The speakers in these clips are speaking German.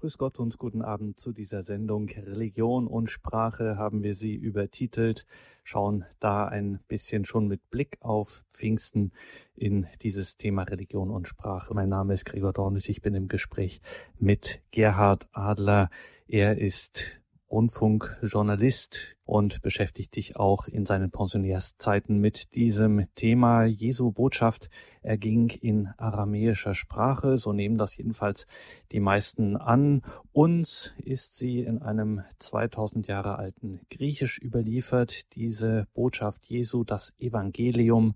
Grüß Gott und guten Abend zu dieser Sendung. Religion und Sprache haben wir sie übertitelt, schauen da ein bisschen schon mit Blick auf Pfingsten in dieses Thema Religion und Sprache. Mein Name ist Gregor Dornis, ich bin im Gespräch mit Gerhard Adler. Er ist Rundfunkjournalist und beschäftigt sich auch in seinen Pensionärszeiten mit diesem Thema. Jesu Botschaft erging in aramäischer Sprache, so nehmen das jedenfalls die meisten an. Uns ist sie in einem 2000 Jahre alten Griechisch überliefert, diese Botschaft Jesu, das Evangelium.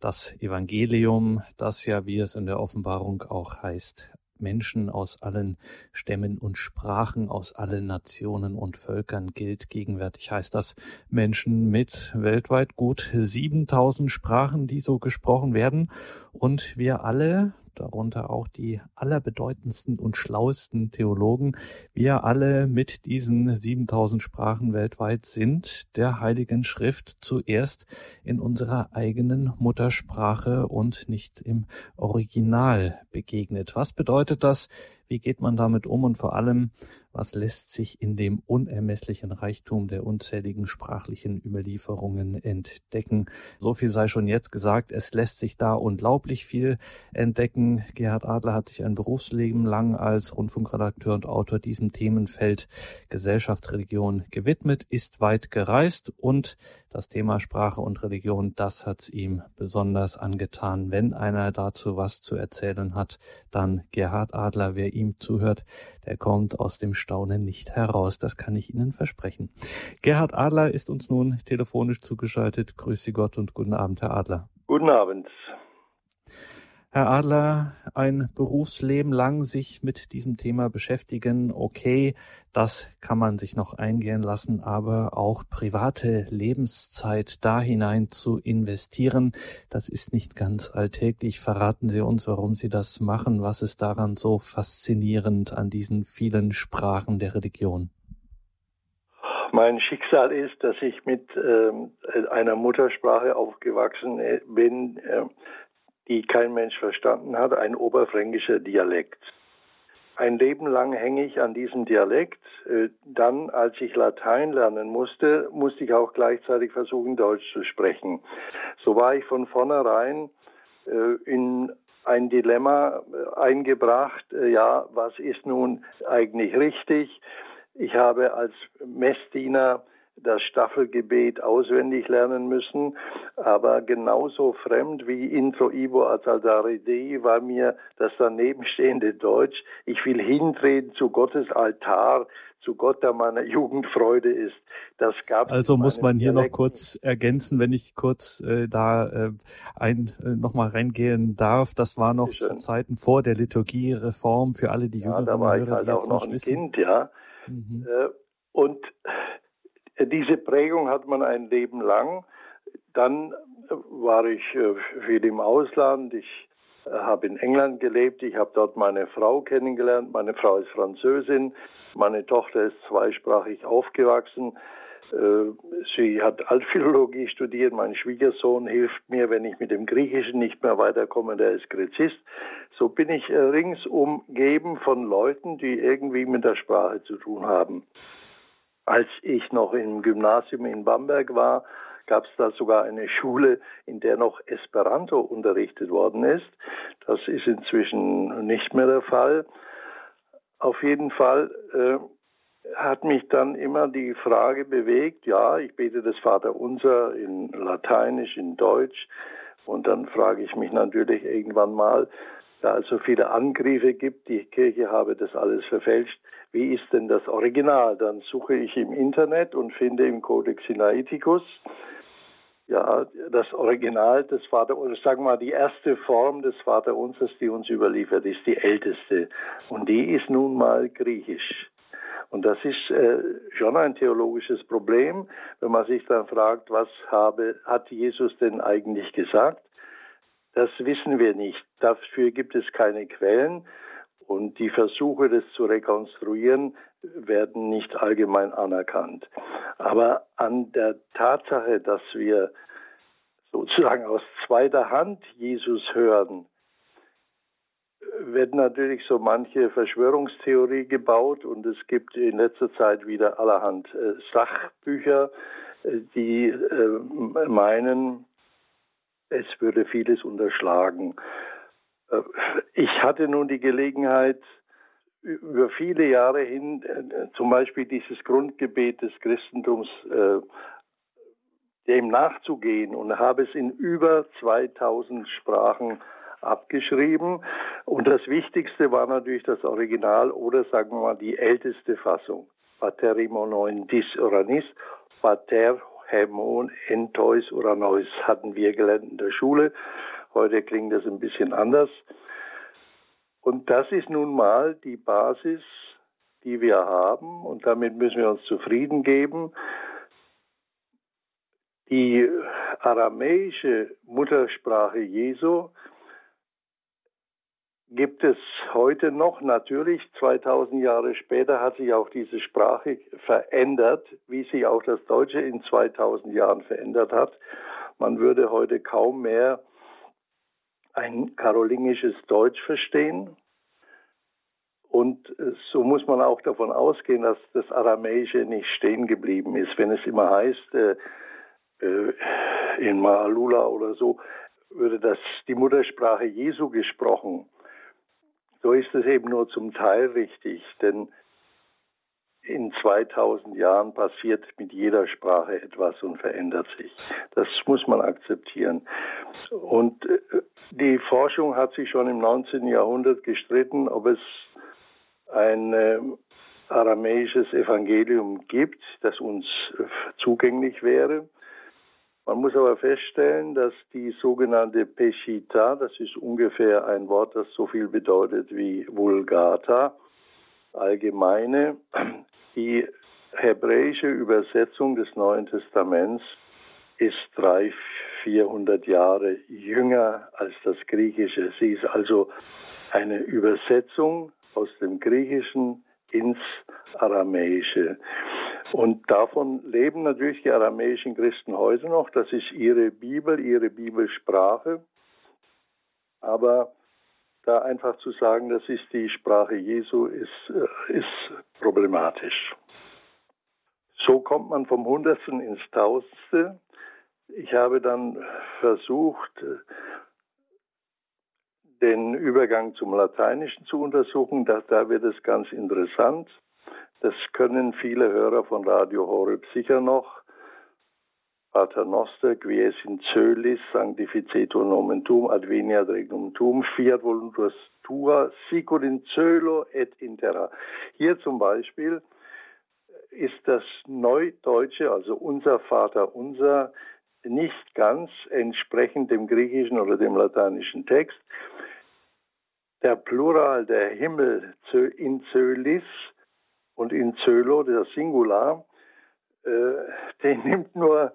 Das Evangelium, das ja, wie es in der Offenbarung auch heißt, Menschen aus allen Stämmen und Sprachen, aus allen Nationen und Völkern gilt. Gegenwärtig heißt das Menschen mit weltweit gut 7000 Sprachen, die so gesprochen werden. Und wir alle, darunter auch die allerbedeutendsten und schlauesten Theologen. Wir alle mit diesen 7000 Sprachen weltweit sind der Heiligen Schrift zuerst in unserer eigenen Muttersprache und nicht im Original begegnet. Was bedeutet das? Wie geht man damit um? Und vor allem, was lässt sich in dem unermesslichen Reichtum der unzähligen sprachlichen Überlieferungen entdecken. So viel sei schon jetzt gesagt, es lässt sich da unglaublich viel entdecken. Gerhard Adler hat sich ein Berufsleben lang als Rundfunkredakteur und Autor diesem Themenfeld Gesellschaft, Religion gewidmet, ist weit gereist und das Thema Sprache und Religion, das hat's ihm besonders angetan. Wenn einer dazu was zu erzählen hat, dann Gerhard Adler. Wer ihm zuhört, der kommt aus dem Staunen nicht heraus. Das kann ich Ihnen versprechen. Gerhard Adler ist uns nun telefonisch zugeschaltet. Grüße Gott und guten Abend, Herr Adler. Guten Abend. Herr Adler, ein Berufsleben lang sich mit diesem Thema beschäftigen, okay, das kann man sich noch eingehen lassen, aber auch private Lebenszeit da hinein zu investieren, das ist nicht ganz alltäglich. Verraten Sie uns, warum Sie das machen, was ist daran so faszinierend an diesen vielen Sprachen der Religion? Mein Schicksal ist, dass ich mit äh, einer Muttersprache aufgewachsen äh, bin, äh, die kein Mensch verstanden hat, ein oberfränkischer Dialekt. Ein Leben lang hänge ich an diesem Dialekt. Äh, dann, als ich Latein lernen musste, musste ich auch gleichzeitig versuchen, Deutsch zu sprechen. So war ich von vornherein äh, in ein Dilemma äh, eingebracht. Ja, was ist nun eigentlich richtig? Ich habe als Messdiener das Staffelgebet auswendig lernen müssen, aber genauso fremd wie Intro Ivo Azaldare Dei war mir das danebenstehende Deutsch. Ich will hintreten zu Gottes Altar, zu Gott, der meine Jugendfreude ist. Das gab Also muss man hier Dialekten. noch kurz ergänzen, wenn ich kurz äh, da äh, ein äh, noch mal reingehen darf. Das war noch zu Zeiten vor der Liturgiereform für alle die ja, Jüngeren da war ich halt auch noch ein wissen. Kind, ja. Mhm. Äh, und diese Prägung hat man ein Leben lang. Dann war ich äh, viel im Ausland. Ich äh, habe in England gelebt. Ich habe dort meine Frau kennengelernt. Meine Frau ist Französin. Meine Tochter ist zweisprachig aufgewachsen. Äh, sie hat Altphilologie studiert. Mein Schwiegersohn hilft mir, wenn ich mit dem Griechischen nicht mehr weiterkomme. Der ist Gräzist. So bin ich ringsum umgeben von Leuten, die irgendwie mit der Sprache zu tun haben. Als ich noch im Gymnasium in Bamberg war, gab es da sogar eine Schule, in der noch Esperanto unterrichtet worden ist. Das ist inzwischen nicht mehr der Fall. Auf jeden Fall äh, hat mich dann immer die Frage bewegt, ja, ich bete das Vaterunser in Lateinisch, in Deutsch. Und dann frage ich mich natürlich irgendwann mal, da es so viele Angriffe gibt, die Kirche habe das alles verfälscht, wie ist denn das Original? Dann suche ich im Internet und finde im Codex Sinaiticus ja, das Original des Vater, oder sagen wir mal, die erste Form des Vaterunsers, die uns überliefert, ist die älteste. Und die ist nun mal griechisch. Und das ist äh, schon ein theologisches Problem, wenn man sich dann fragt, was habe, hat Jesus denn eigentlich gesagt? Das wissen wir nicht. Dafür gibt es keine Quellen. Und die Versuche, das zu rekonstruieren, werden nicht allgemein anerkannt. Aber an der Tatsache, dass wir sozusagen aus zweiter Hand Jesus hören, wird natürlich so manche Verschwörungstheorie gebaut und es gibt in letzter Zeit wieder allerhand äh, Sachbücher, äh, die äh, meinen, es würde vieles unterschlagen. Äh, ich hatte nun die Gelegenheit, über viele Jahre hin äh, zum Beispiel dieses Grundgebet des Christentums äh, dem nachzugehen und habe es in über 2000 Sprachen abgeschrieben. Und das Wichtigste war natürlich das Original oder sagen wir mal die älteste Fassung. Paterimonoin dis Uranis, Pater Hemon entois Uranois hatten wir gelernt in der Schule. Heute klingt das ein bisschen anders. Und das ist nun mal die Basis, die wir haben und damit müssen wir uns zufrieden geben. Die aramäische Muttersprache Jesu gibt es heute noch. Natürlich, 2000 Jahre später hat sich auch diese Sprache verändert, wie sich auch das Deutsche in 2000 Jahren verändert hat. Man würde heute kaum mehr ein karolingisches Deutsch verstehen. Und so muss man auch davon ausgehen, dass das Aramäische nicht stehen geblieben ist. Wenn es immer heißt, äh, äh, in Maalula oder so, würde das die Muttersprache Jesu gesprochen. So ist es eben nur zum Teil richtig, denn in 2000 Jahren passiert mit jeder Sprache etwas und verändert sich. Das muss man akzeptieren. Und äh, die Forschung hat sich schon im 19. Jahrhundert gestritten, ob es ein äh, aramäisches Evangelium gibt, das uns äh, zugänglich wäre. Man muss aber feststellen, dass die sogenannte Peshita, das ist ungefähr ein Wort, das so viel bedeutet wie Vulgata, allgemeine, die hebräische Übersetzung des Neuen Testaments ist drei, vierhundert Jahre jünger als das Griechische. Sie ist also eine Übersetzung aus dem Griechischen ins Aramäische. Und davon leben natürlich die aramäischen Christen heute noch. Das ist ihre Bibel, ihre Bibelsprache. Aber da einfach zu sagen, das ist die Sprache Jesu, ist, äh, ist problematisch. So kommt man vom Hundertsten ins Tausendste. Ich habe dann versucht, den Übergang zum Lateinischen zu untersuchen. Da, da wird es ganz interessant. Das können viele Hörer von Radio Horeb sicher noch. Pater Noster, quies in Zölis, sanctificetur nomen tuum, adveniat regnum tuum, fiat voluntas tua, sicur in Zölo et intera. Hier zum Beispiel ist das Neudeutsche, also unser Vater unser, nicht ganz entsprechend dem griechischen oder dem lateinischen Text. Der Plural der Himmel in Zölis und in Zölo, der Singular, äh, den nimmt nur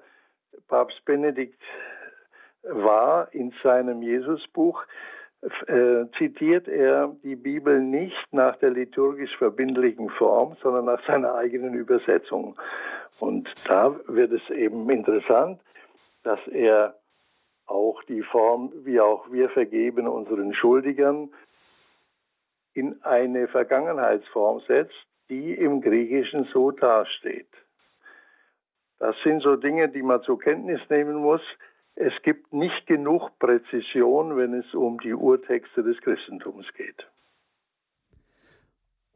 Papst Benedikt wahr in seinem Jesusbuch. Äh, zitiert er die Bibel nicht nach der liturgisch verbindlichen Form, sondern nach seiner eigenen Übersetzung. Und da wird es eben interessant, dass er auch die Form, wie auch wir vergeben unseren Schuldigern, in eine Vergangenheitsform setzt, die im Griechischen so dasteht. Das sind so Dinge, die man zur Kenntnis nehmen muss. Es gibt nicht genug Präzision, wenn es um die Urtexte des Christentums geht.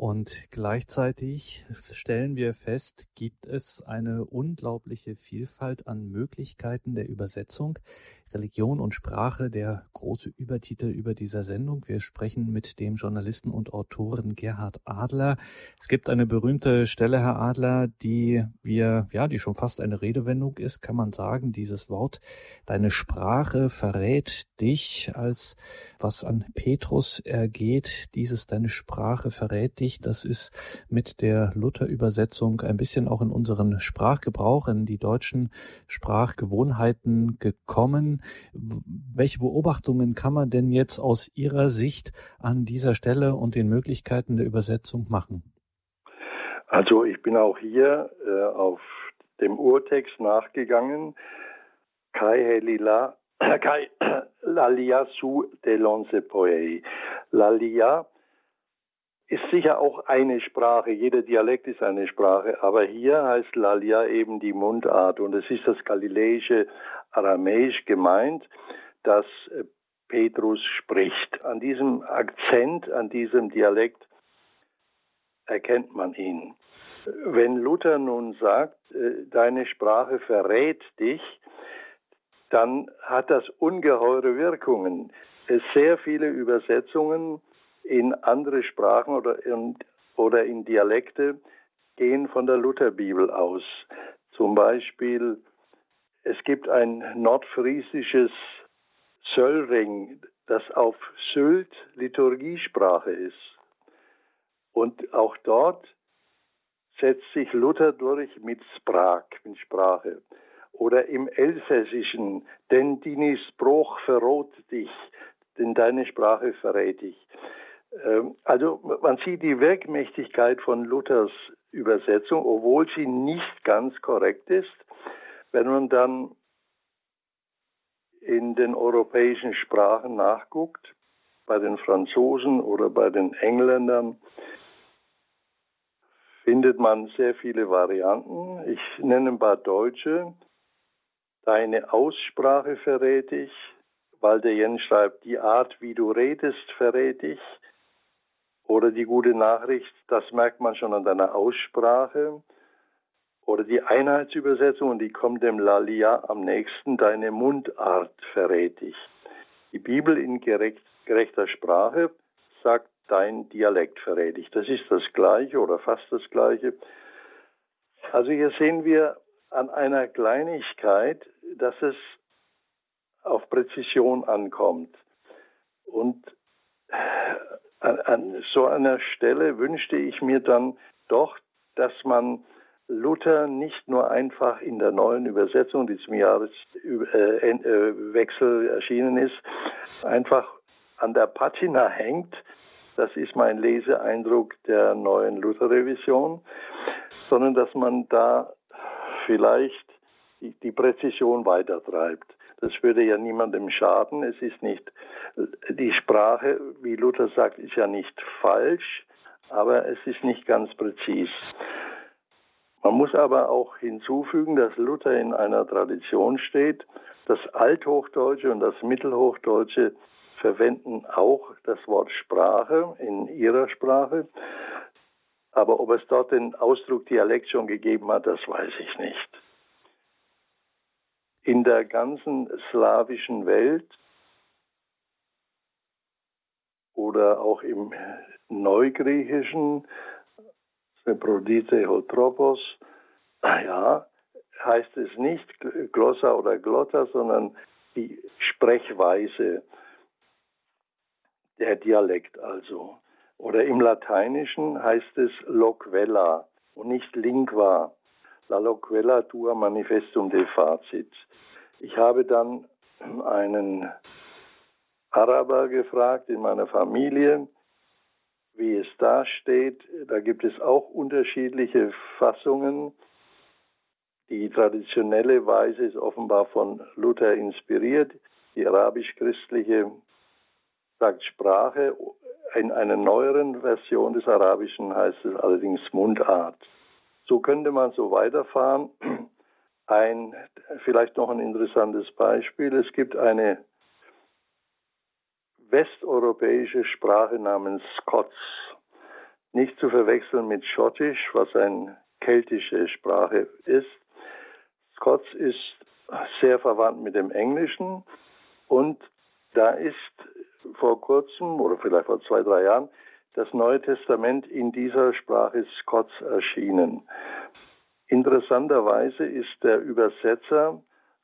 Und gleichzeitig stellen wir fest, gibt es eine unglaubliche Vielfalt an Möglichkeiten der Übersetzung. Religion und Sprache, der große Übertitel über dieser Sendung. Wir sprechen mit dem Journalisten und Autoren Gerhard Adler. Es gibt eine berühmte Stelle, Herr Adler, die wir, ja, die schon fast eine Redewendung ist, kann man sagen, dieses Wort, deine Sprache verrät dich, als was an Petrus ergeht, dieses deine Sprache verrät dich, das ist mit der Luther-Übersetzung ein bisschen auch in unseren Sprachgebrauch, in die deutschen Sprachgewohnheiten gekommen. Welche Beobachtungen kann man denn jetzt aus Ihrer Sicht an dieser Stelle und den Möglichkeiten der Übersetzung machen? Also ich bin auch hier äh, auf dem Urtext nachgegangen. Kai Helila, Kai Lalia su de lonse poei. Lalia ist sicher auch eine Sprache, jeder Dialekt ist eine Sprache, aber hier heißt Lalia eben die Mundart und es ist das galiläische Aramäisch gemeint, das äh, Petrus spricht. An diesem Akzent, an diesem Dialekt erkennt man ihn. Wenn Luther nun sagt, äh, deine Sprache verrät dich, dann hat das ungeheure Wirkungen. Sehr viele Übersetzungen in andere Sprachen oder in, oder in Dialekte gehen von der Lutherbibel aus. Zum Beispiel, es gibt ein nordfriesisches Söllring, das auf Sylt Liturgiesprache ist. Und auch dort setzt sich Luther durch mit Sprach, mit Sprache. Oder im Elsässischen, denn deine Spruch verrot dich, denn deine Sprache verrät dich. Ähm, also man sieht die Wirkmächtigkeit von Luthers Übersetzung, obwohl sie nicht ganz korrekt ist. Wenn man dann in den europäischen Sprachen nachguckt, bei den Franzosen oder bei den Engländern, findet man sehr viele Varianten. Ich nenne ein paar deutsche. Deine Aussprache verrät dich. Walter Jens schreibt, die Art, wie du redest, verrät dich. Oder die gute Nachricht, das merkt man schon an deiner Aussprache. Oder die Einheitsübersetzung, und die kommt dem Lalia am nächsten, deine Mundart verrät dich. Die Bibel in gerecht, gerechter Sprache sagt, dein Dialekt verrät dich. Das ist das Gleiche oder fast das Gleiche. Also hier sehen wir an einer Kleinigkeit, dass es auf Präzision ankommt. Und an, an so einer Stelle wünschte ich mir dann doch, dass man Luther nicht nur einfach in der neuen Übersetzung, die zum Jahreswechsel erschienen ist, einfach an der Patina hängt. Das ist mein Leseeindruck der neuen Luther-Revision, sondern dass man da vielleicht die Präzision weitertreibt. Das würde ja niemandem schaden. Es ist nicht, die Sprache, wie Luther sagt, ist ja nicht falsch, aber es ist nicht ganz präzis. Man muss aber auch hinzufügen, dass Luther in einer Tradition steht. Das Althochdeutsche und das Mittelhochdeutsche verwenden auch das Wort Sprache in ihrer Sprache. Aber ob es dort den Ausdruck Dialekt schon gegeben hat, das weiß ich nicht in der ganzen slawischen Welt oder auch im Neugriechischen, Seprodite Hotropos, ja, heißt es nicht Glossa oder Glotta, sondern die Sprechweise, der Dialekt also. Oder im Lateinischen heißt es Loquella und nicht Lingua la loquella tua manifestum de facit. Ich habe dann einen Araber gefragt in meiner Familie, wie es da steht. Da gibt es auch unterschiedliche Fassungen. Die traditionelle Weise ist offenbar von Luther inspiriert. Die arabisch-christliche sagt Sprache. In einer neueren Version des Arabischen heißt es allerdings Mundart. So könnte man so weiterfahren. Ein, vielleicht noch ein interessantes Beispiel. Es gibt eine westeuropäische Sprache namens Scots. Nicht zu verwechseln mit Schottisch, was eine keltische Sprache ist. Scots ist sehr verwandt mit dem Englischen und da ist vor kurzem oder vielleicht vor zwei, drei Jahren das Neue Testament in dieser Sprache Scots erschienen. Interessanterweise ist der Übersetzer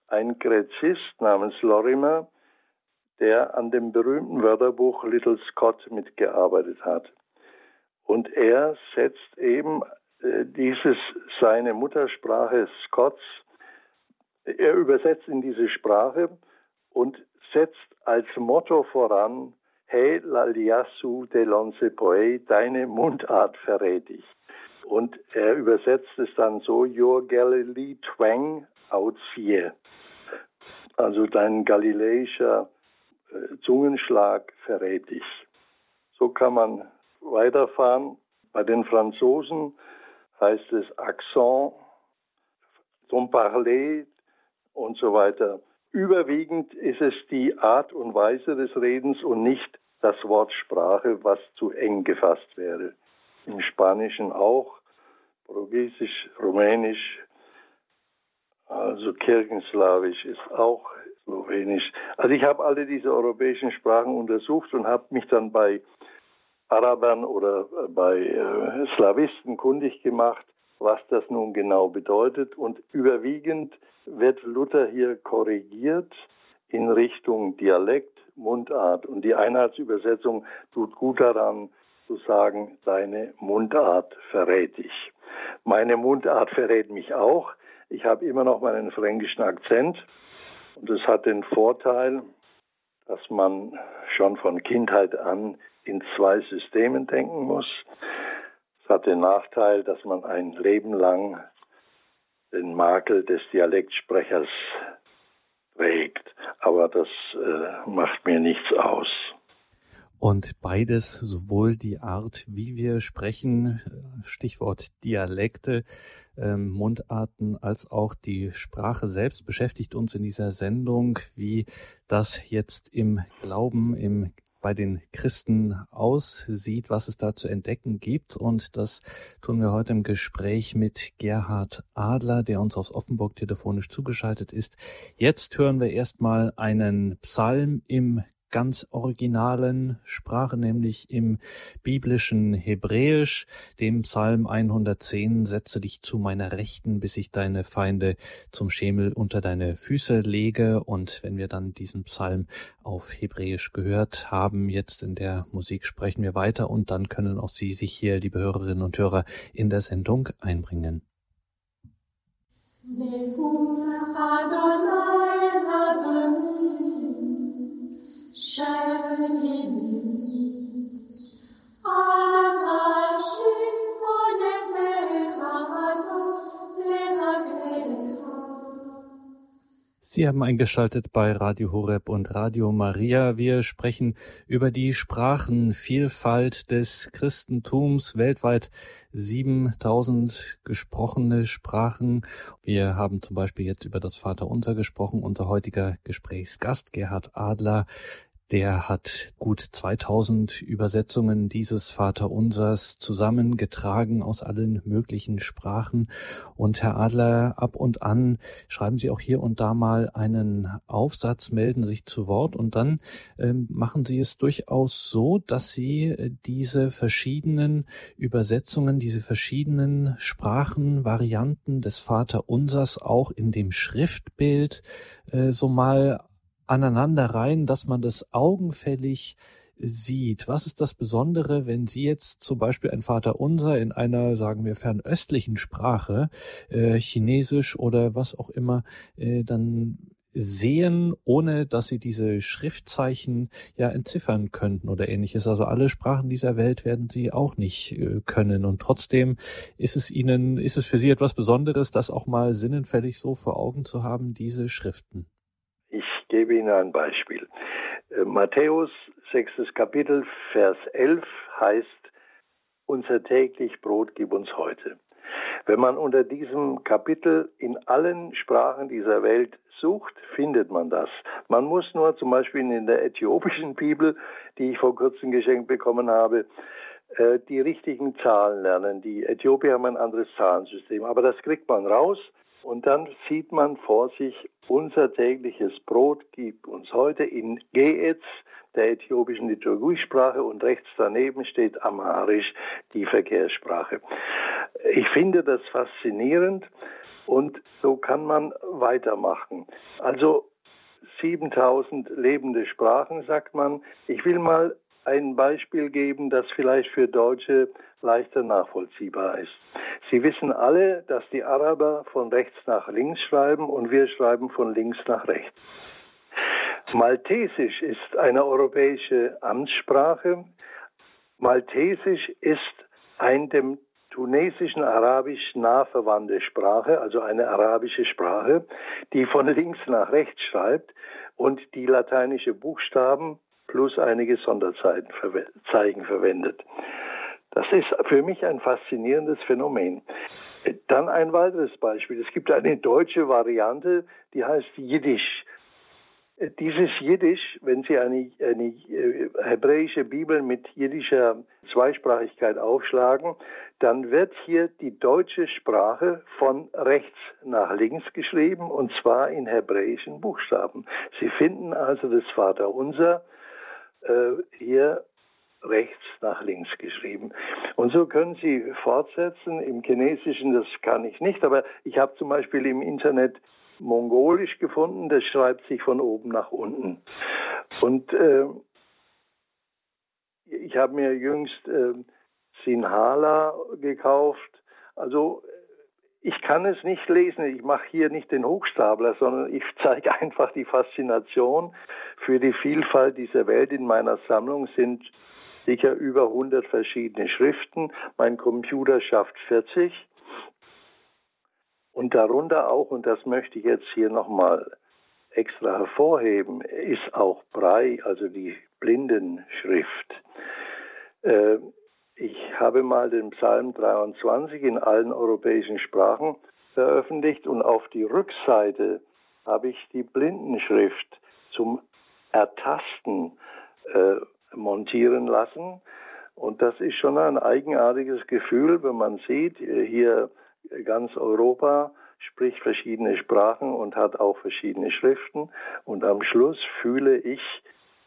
ein Gräzist namens Lorimer, der an dem berühmten Wörterbuch Little Scott mitgearbeitet hat. Und er setzt eben äh, dieses, seine Muttersprache Scots, er übersetzt in diese Sprache und setzt als Motto voran, Hey Laliasu de Lonse Poe, deine Mundart verrät ich. Und er übersetzt es dann so, Your Galilee twang out here. Also dein galiläischer äh, Zungenschlag verrät dich. So kann man weiterfahren. Bei den Franzosen heißt es Accent, son parler und so weiter. Überwiegend ist es die Art und Weise des Redens und nicht das Wort Sprache, was zu eng gefasst wäre. Im Spanischen auch, Portugiesisch, Rumänisch, also Kirchenslawisch ist auch Slowenisch. Also ich habe alle diese europäischen Sprachen untersucht und habe mich dann bei Arabern oder bei äh, Slawisten kundig gemacht, was das nun genau bedeutet. Und überwiegend wird Luther hier korrigiert in Richtung Dialekt, Mundart. Und die Einheitsübersetzung tut gut daran zu sagen, deine Mundart verrät dich. Meine Mundart verrät mich auch. Ich habe immer noch meinen fränkischen Akzent. Und es hat den Vorteil, dass man schon von Kindheit an in zwei Systemen denken muss. Es hat den Nachteil, dass man ein Leben lang den Makel des Dialektsprechers trägt. Aber das äh, macht mir nichts aus. Und beides, sowohl die Art, wie wir sprechen, Stichwort Dialekte, ähm, Mundarten, als auch die Sprache selbst beschäftigt uns in dieser Sendung, wie das jetzt im Glauben, im bei den Christen aussieht, was es da zu entdecken gibt. Und das tun wir heute im Gespräch mit Gerhard Adler, der uns aus Offenburg telefonisch zugeschaltet ist. Jetzt hören wir erstmal einen Psalm im ganz originalen Sprache, nämlich im biblischen Hebräisch, dem Psalm 110, setze dich zu meiner Rechten, bis ich deine Feinde zum Schemel unter deine Füße lege. Und wenn wir dann diesen Psalm auf Hebräisch gehört haben, jetzt in der Musik sprechen wir weiter und dann können auch Sie sich hier, liebe Hörerinnen und Hörer, in der Sendung einbringen. Sie haben eingeschaltet bei Radio Horeb und Radio Maria. Wir sprechen über die Sprachenvielfalt des Christentums. Weltweit 7000 gesprochene Sprachen. Wir haben zum Beispiel jetzt über das Vaterunser gesprochen. Unser heutiger Gesprächsgast Gerhard Adler der hat gut 2000 Übersetzungen dieses Vaterunsers zusammengetragen aus allen möglichen Sprachen. Und Herr Adler, ab und an schreiben Sie auch hier und da mal einen Aufsatz, melden sich zu Wort und dann äh, machen Sie es durchaus so, dass Sie äh, diese verschiedenen Übersetzungen, diese verschiedenen Sprachenvarianten des Vaterunsers auch in dem Schriftbild äh, so mal aneinanderreihen, dass man das augenfällig sieht. Was ist das Besondere, wenn Sie jetzt zum Beispiel ein Vaterunser in einer, sagen wir, fernöstlichen Sprache, äh, Chinesisch oder was auch immer, äh, dann sehen, ohne dass sie diese Schriftzeichen ja entziffern könnten oder ähnliches. Also alle Sprachen dieser Welt werden sie auch nicht äh, können. Und trotzdem ist es ihnen, ist es für sie etwas Besonderes, das auch mal sinnenfällig so vor Augen zu haben, diese Schriften gebe Ihnen ein Beispiel. Äh, Matthäus, sechstes Kapitel, Vers 11 heißt, unser täglich Brot gib uns heute. Wenn man unter diesem Kapitel in allen Sprachen dieser Welt sucht, findet man das. Man muss nur zum Beispiel in der äthiopischen Bibel, die ich vor kurzem geschenkt bekommen habe, äh, die richtigen Zahlen lernen. Die Äthiopier haben ein anderes Zahlensystem, aber das kriegt man raus und dann sieht man vor sich, unser tägliches Brot gibt uns heute in Geetz, der äthiopischen Liturgiesprache, und rechts daneben steht Amharisch, die Verkehrssprache. Ich finde das faszinierend und so kann man weitermachen. Also 7000 lebende Sprachen, sagt man. Ich will mal ein Beispiel geben, das vielleicht für Deutsche leichter nachvollziehbar ist. Sie wissen alle, dass die Araber von rechts nach links schreiben und wir schreiben von links nach rechts. Maltesisch ist eine europäische Amtssprache. Maltesisch ist ein dem tunesischen Arabisch nah verwandte Sprache, also eine arabische Sprache, die von links nach rechts schreibt und die lateinische Buchstaben plus einige Sonderzeichen verwendet. Das ist für mich ein faszinierendes Phänomen. Dann ein weiteres Beispiel. Es gibt eine deutsche Variante, die heißt Jiddisch. Dieses Jiddisch, wenn Sie eine, eine äh, hebräische Bibel mit jiddischer Zweisprachigkeit aufschlagen, dann wird hier die deutsche Sprache von rechts nach links geschrieben und zwar in hebräischen Buchstaben. Sie finden also das Vaterunser äh, hier rechts nach links geschrieben. Und so können Sie fortsetzen. Im Chinesischen, das kann ich nicht, aber ich habe zum Beispiel im Internet Mongolisch gefunden, das schreibt sich von oben nach unten. Und äh, ich habe mir jüngst äh, Sinhala gekauft. Also ich kann es nicht lesen. Ich mache hier nicht den Hochstapler, sondern ich zeige einfach die Faszination für die Vielfalt dieser Welt. In meiner Sammlung sind sicher über 100 verschiedene Schriften. Mein Computer schafft 40. Und darunter auch, und das möchte ich jetzt hier nochmal extra hervorheben, ist auch Brei, also die Blindenschrift. Äh, ich habe mal den Psalm 23 in allen europäischen Sprachen veröffentlicht und auf die Rückseite habe ich die Blindenschrift zum Ertasten äh, montieren lassen. Und das ist schon ein eigenartiges Gefühl, wenn man sieht, äh, hier ganz Europa spricht verschiedene Sprachen und hat auch verschiedene Schriften. Und am Schluss fühle ich,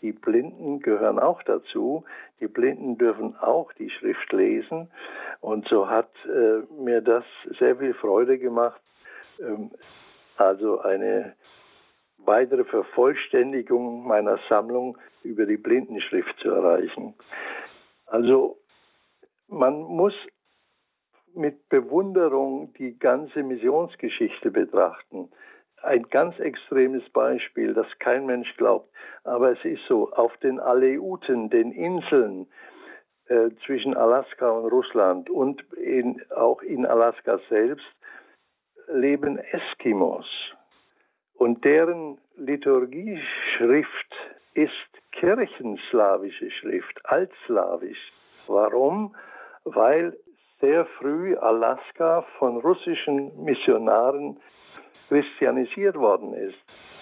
die Blinden gehören auch dazu. Die Blinden dürfen auch die Schrift lesen. Und so hat äh, mir das sehr viel Freude gemacht. Ähm, also eine weitere Vervollständigung meiner Sammlung über die Blindenschrift zu erreichen. Also man muss mit Bewunderung die ganze Missionsgeschichte betrachten. Ein ganz extremes Beispiel, das kein Mensch glaubt, aber es ist so, auf den Aleuten, den Inseln äh, zwischen Alaska und Russland und in, auch in Alaska selbst, leben Eskimos. Und deren Liturgieschrift ist kirchenslawische Schrift, altslawisch. Warum? Weil sehr früh Alaska von russischen Missionaren christianisiert worden ist.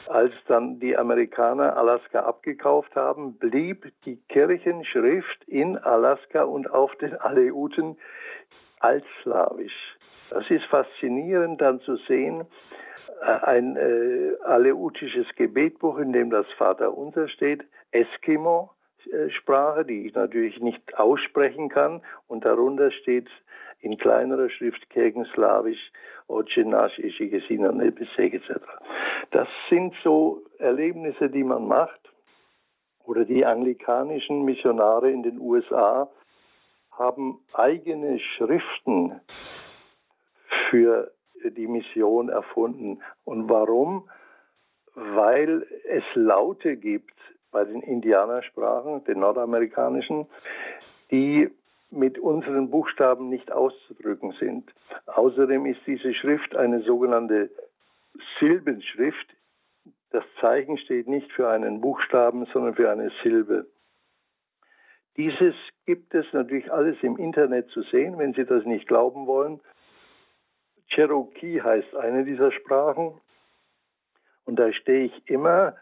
Als dann die Amerikaner Alaska abgekauft haben, blieb die Kirchenschrift in Alaska und auf den Aleuten altslawisch. Das ist faszinierend dann zu sehen, äh, ein äh, aleutisches Gebetbuch, in dem das Vaterunser steht, Eskimo, Sprache, die ich natürlich nicht aussprechen kann. Und darunter steht in kleinerer Schrift Kirchenslawisch, Oce nasz, Ishi Gesina, Nebeseg etc. Das sind so Erlebnisse, die man macht. Oder die anglikanischen Missionare in den USA haben eigene Schriften für die Mission erfunden. Und warum? Weil es Laute gibt bei den Indianersprachen, den nordamerikanischen, die mit unseren Buchstaben nicht auszudrücken sind. Außerdem ist diese Schrift eine sogenannte Silbenschrift. Das Zeichen steht nicht für einen Buchstaben, sondern für eine Silbe. Dieses gibt es natürlich alles im Internet zu sehen, wenn Sie das nicht glauben wollen. Cherokee heißt eine dieser Sprachen. Und da stehe ich immer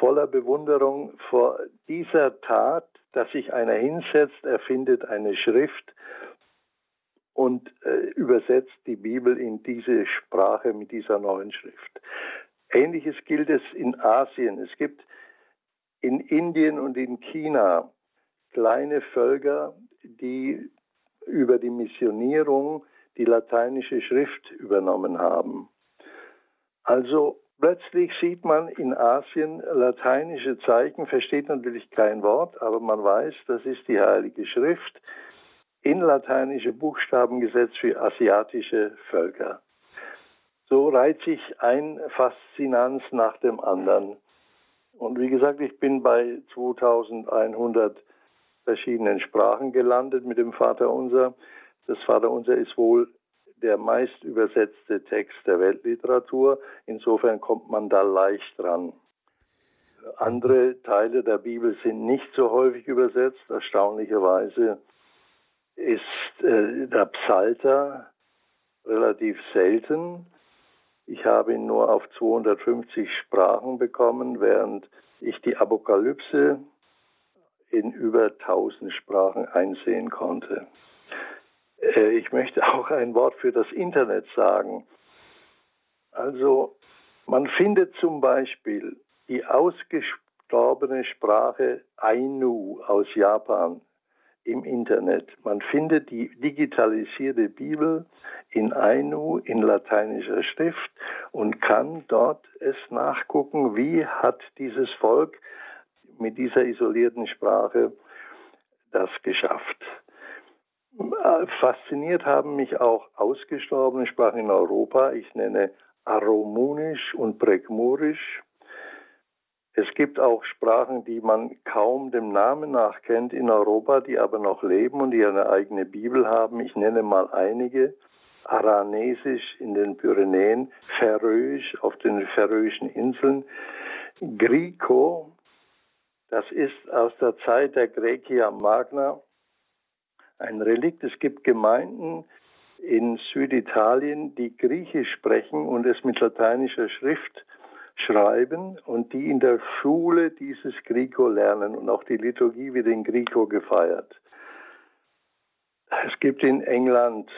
voller Bewunderung vor dieser Tat, dass sich einer hinsetzt, erfindet eine Schrift und äh, übersetzt die Bibel in diese Sprache mit dieser neuen Schrift. Ähnliches gilt es in Asien. Es gibt in Indien und in China kleine Völker, die über die Missionierung die lateinische Schrift übernommen haben. Also Plötzlich sieht man in Asien lateinische Zeichen, versteht natürlich kein Wort, aber man weiß, das ist die Heilige Schrift in lateinische Buchstaben gesetzt für asiatische Völker. So reiht sich ein Faszinanz nach dem anderen. Und wie gesagt, ich bin bei 2100 verschiedenen Sprachen gelandet mit dem Vaterunser. Das Vaterunser ist wohl der meist übersetzte Text der Weltliteratur. Insofern kommt man da leicht dran. Andere Teile der Bibel sind nicht so häufig übersetzt. Erstaunlicherweise ist äh, der Psalter relativ selten. Ich habe ihn nur auf 250 Sprachen bekommen, während ich die Apokalypse in über 1000 Sprachen einsehen konnte. Äh, ich möchte auch ein Wort für das Internet sagen. Also man findet zum Beispiel die ausgestorbene Sprache Ainu aus Japan im Internet. Man findet die digitalisierte Bibel in Ainu in lateinischer Schrift und kann dort es nachgucken, wie hat dieses Volk mit dieser isolierten Sprache das geschafft. Fasziniert haben mich auch ausgestorbene Sprachen in Europa. Ich nenne Aromunisch und Pregmurisch. Es gibt auch Sprachen, die man kaum dem Namen nach kennt in Europa, die aber noch leben und die eine eigene Bibel haben. Ich nenne mal einige. Aranesisch in den Pyrenäen, Färöisch auf den Färöischen Inseln, Griko, das ist aus der Zeit der Graecia Magna ein Relikt. Es gibt Gemeinden in Süditalien, die Griechisch sprechen und es mit lateinischer Schrift schreiben und die in der Schule dieses Grieco lernen und auch die Liturgie wird in Grieco gefeiert. Es gibt in England,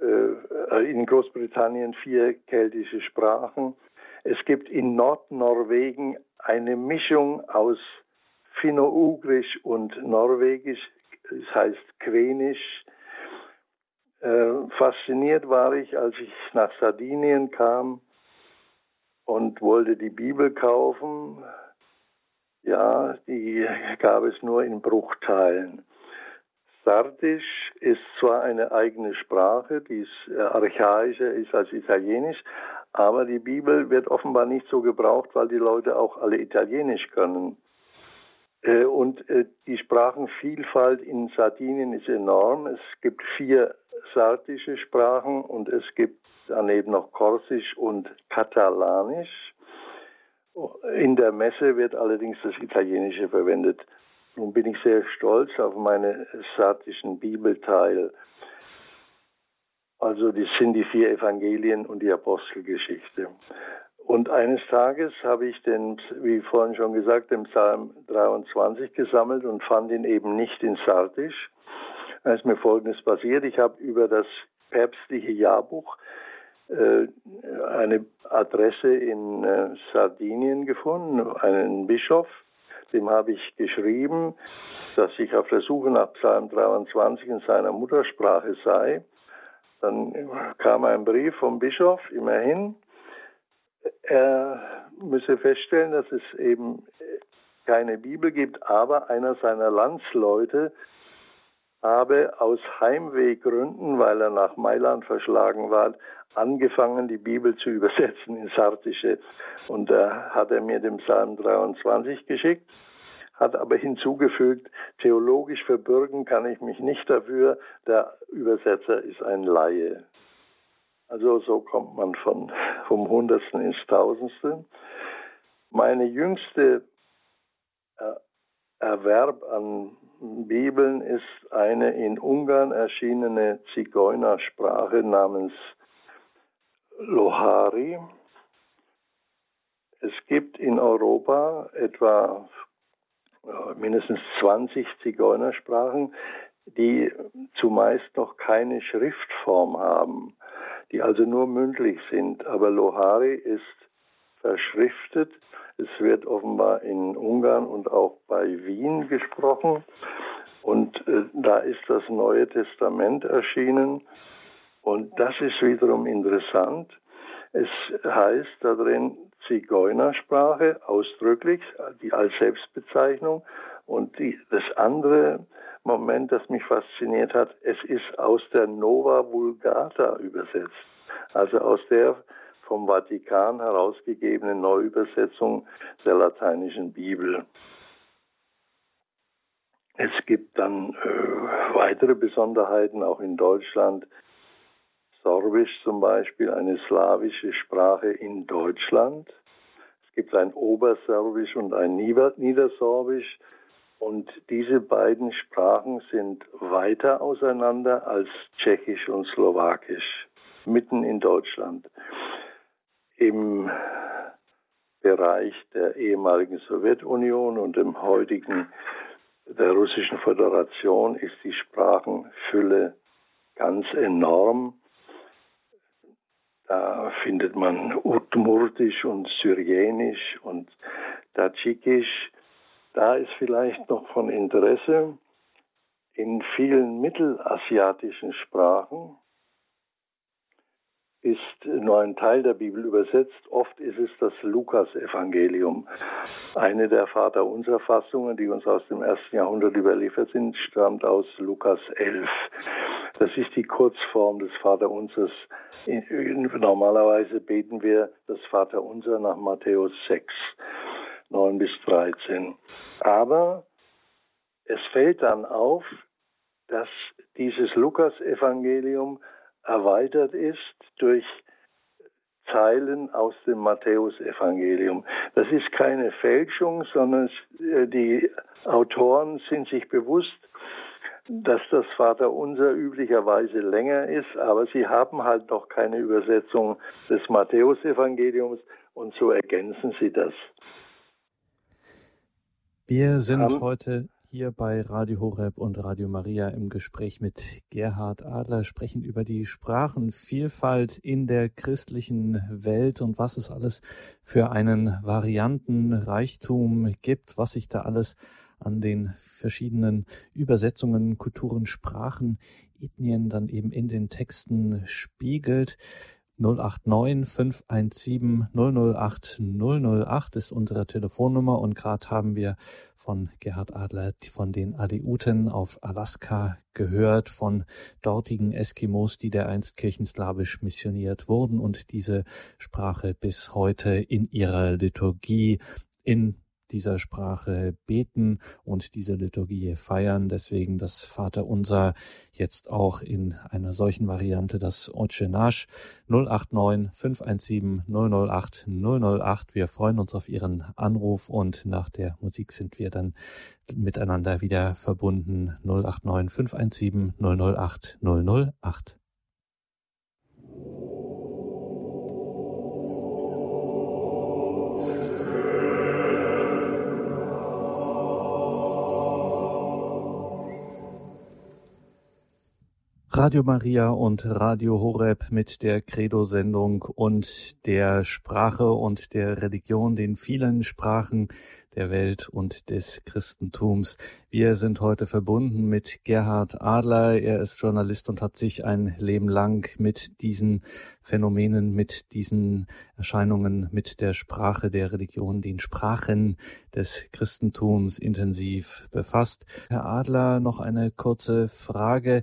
äh, in Großbritannien vier keltische Sprachen. Es gibt in Nordnorwegen eine Mischung aus Finno-Ugrisch und Norwegisch, das heißt Quenisch. Äh, fasziniert war ich, als ich nach Sardinien kam und wollte die Bibel kaufen. Ja, die gab es nur in Bruchteilen. Sardisch ist zwar eine eigene Sprache, die ist äh, archaischer ist als Italienisch, aber die Bibel wird offenbar nicht so gebraucht, weil die Leute auch alle Italienisch können. Äh, und äh, die Sprachenvielfalt in Sardinien ist enorm. Es gibt vier sardische Sprachen und es gibt daneben noch Korsisch und Katalanisch. In der Messe wird allerdings das Italienische verwendet. Nun bin ich sehr stolz auf meine sardischen Bibelteil. Also das sind die vier Evangelien und die Apostelgeschichte. Und eines Tages habe ich den, wie vorhin schon gesagt, den Psalm 23 gesammelt und fand ihn eben nicht in Sardisch. Da ist mir Folgendes passiert. Ich habe über das päpstliche Jahrbuch äh, eine Adresse in äh, Sardinien gefunden, einen Bischof, dem habe ich geschrieben, dass ich auf der Suche nach Psalm 23 in seiner Muttersprache sei. Dann kam ein Brief vom Bischof, immerhin. Er müsse feststellen, dass es eben keine Bibel gibt, aber einer seiner Landsleute habe aus Heimwehgründen, weil er nach Mailand verschlagen war, angefangen, die Bibel zu übersetzen ins Sartische. Und da hat er mir den Psalm 23 geschickt, hat aber hinzugefügt, theologisch verbürgen kann ich mich nicht dafür, der Übersetzer ist ein Laie. Also so kommt man von, vom Hundertsten ins Tausendste. Meine jüngste äh, Erwerb an Bibeln ist eine in Ungarn erschienene Zigeunersprache namens Lohari. Es gibt in Europa etwa mindestens 20 Zigeunersprachen, die zumeist noch keine Schriftform haben, die also nur mündlich sind. Aber Lohari ist verschriftet. Es wird offenbar in Ungarn und auch bei Wien gesprochen. Und äh, da ist das Neue Testament erschienen. Und das ist wiederum interessant. Es heißt da drin Zigeunersprache ausdrücklich, die als Selbstbezeichnung. Und die, das andere Moment, das mich fasziniert hat, es ist aus der Nova Vulgata übersetzt. Also aus der vom Vatikan herausgegebenen Neuübersetzung der lateinischen Bibel. Es gibt dann äh, weitere Besonderheiten auch in Deutschland. Sorbisch zum Beispiel, eine slawische Sprache in Deutschland. Es gibt ein Oberserbisch und ein Niedersorbisch. Und diese beiden Sprachen sind weiter auseinander als Tschechisch und Slowakisch, mitten in Deutschland. Im Bereich der ehemaligen Sowjetunion und im heutigen der Russischen Föderation ist die Sprachenfülle ganz enorm. Da findet man Udmurtisch und Syrienisch und Tadschikisch. Da ist vielleicht noch von Interesse, in vielen mittelasiatischen Sprachen ist nur ein Teil der Bibel übersetzt. Oft ist es das Lukas-Evangelium. Eine der Vaterunser-Fassungen, die uns aus dem ersten Jahrhundert überliefert sind, stammt aus Lukas 11. Das ist die Kurzform des Vaterunsers. Normalerweise beten wir das Vaterunser nach Matthäus 6, 9 bis 13. Aber es fällt dann auf, dass dieses Lukas-Evangelium erweitert ist durch Zeilen aus dem Matthäusevangelium. Das ist keine Fälschung, sondern äh, die Autoren sind sich bewusst, dass das Vaterunser üblicherweise länger ist, aber sie haben halt noch keine Übersetzung des Matthäusevangeliums und so ergänzen sie das. Wir sind um, heute hier bei Radio Horeb und Radio Maria im Gespräch mit Gerhard Adler, sprechen über die Sprachenvielfalt in der christlichen Welt und was es alles für einen Variantenreichtum gibt, was sich da alles an den verschiedenen Übersetzungen, Kulturen, Sprachen, Ethnien dann eben in den Texten spiegelt. 089 517 008 008 ist unsere Telefonnummer und gerade haben wir von Gerhard Adler von den Aleuten auf Alaska gehört, von dortigen Eskimos, die der einst kirchenslawisch missioniert wurden und diese Sprache bis heute in ihrer Liturgie in dieser Sprache beten und diese Liturgie feiern. Deswegen das Vaterunser jetzt auch in einer solchen Variante, das Oce Nash 089 517 008 008. Wir freuen uns auf Ihren Anruf und nach der Musik sind wir dann miteinander wieder verbunden 089 517 008 008. Radio Maria und Radio Horeb mit der Credo-Sendung und der Sprache und der Religion, den vielen Sprachen der Welt und des Christentums. Wir sind heute verbunden mit Gerhard Adler. Er ist Journalist und hat sich ein Leben lang mit diesen Phänomenen, mit diesen Erscheinungen, mit der Sprache der Religion, den Sprachen des Christentums intensiv befasst. Herr Adler, noch eine kurze Frage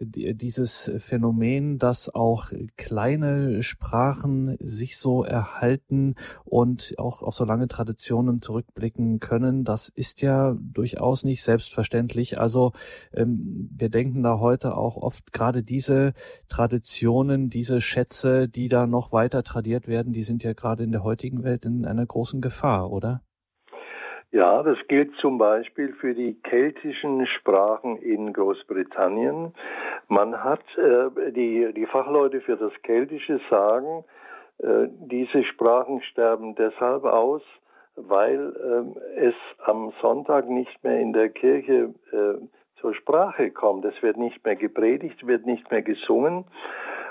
dieses Phänomen, dass auch kleine Sprachen sich so erhalten und auch auf so lange Traditionen zurückblicken können, das ist ja durchaus nicht selbstverständlich. Also ähm, wir denken da heute auch oft gerade diese Traditionen, diese Schätze, die da noch weiter tradiert werden, die sind ja gerade in der heutigen Welt in einer großen Gefahr, oder? Ja, das gilt zum Beispiel für die keltischen Sprachen in Großbritannien. Man hat äh, die, die Fachleute für das Keltische sagen, äh, diese Sprachen sterben deshalb aus, weil äh, es am Sonntag nicht mehr in der Kirche äh, zur Sprache kommt. Es wird nicht mehr gepredigt, wird nicht mehr gesungen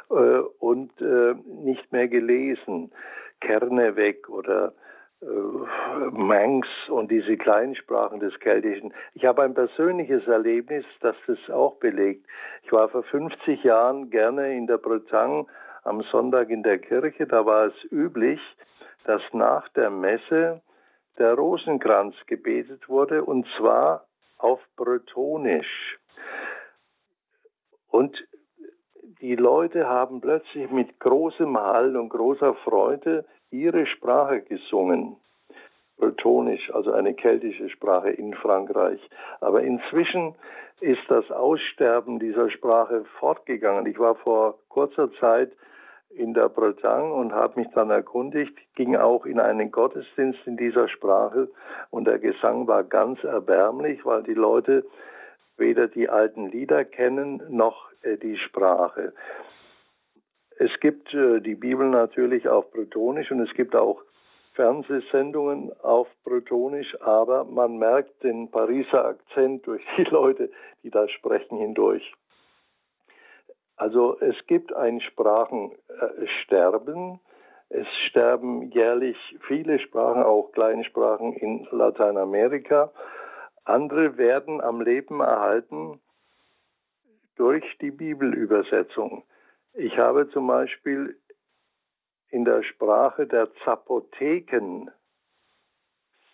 äh, und äh, nicht mehr gelesen. Kerne weg oder Manx und diese kleinen Sprachen des Keltischen. Ich habe ein persönliches Erlebnis, das das auch belegt. Ich war vor 50 Jahren gerne in der Bretagne am Sonntag in der Kirche. Da war es üblich, dass nach der Messe der Rosenkranz gebetet wurde und zwar auf Bretonisch. Und die Leute haben plötzlich mit großem Hall und großer Freude ihre Sprache gesungen. Bretonisch, also eine keltische Sprache in Frankreich. Aber inzwischen ist das Aussterben dieser Sprache fortgegangen. Ich war vor kurzer Zeit in der Bretagne und habe mich dann erkundigt, ging auch in einen Gottesdienst in dieser Sprache und der Gesang war ganz erbärmlich, weil die Leute weder die alten Lieder kennen noch äh, die Sprache. Es gibt äh, die Bibel natürlich auf Bretonisch und es gibt auch Fernsehsendungen auf Bretonisch, aber man merkt den Pariser Akzent durch die Leute, die da sprechen, hindurch. Also es gibt ein Sprachensterben. Es sterben jährlich viele Sprachen, auch Kleinsprachen in Lateinamerika. Andere werden am Leben erhalten durch die Bibelübersetzung. Ich habe zum Beispiel in der Sprache der Zapoteken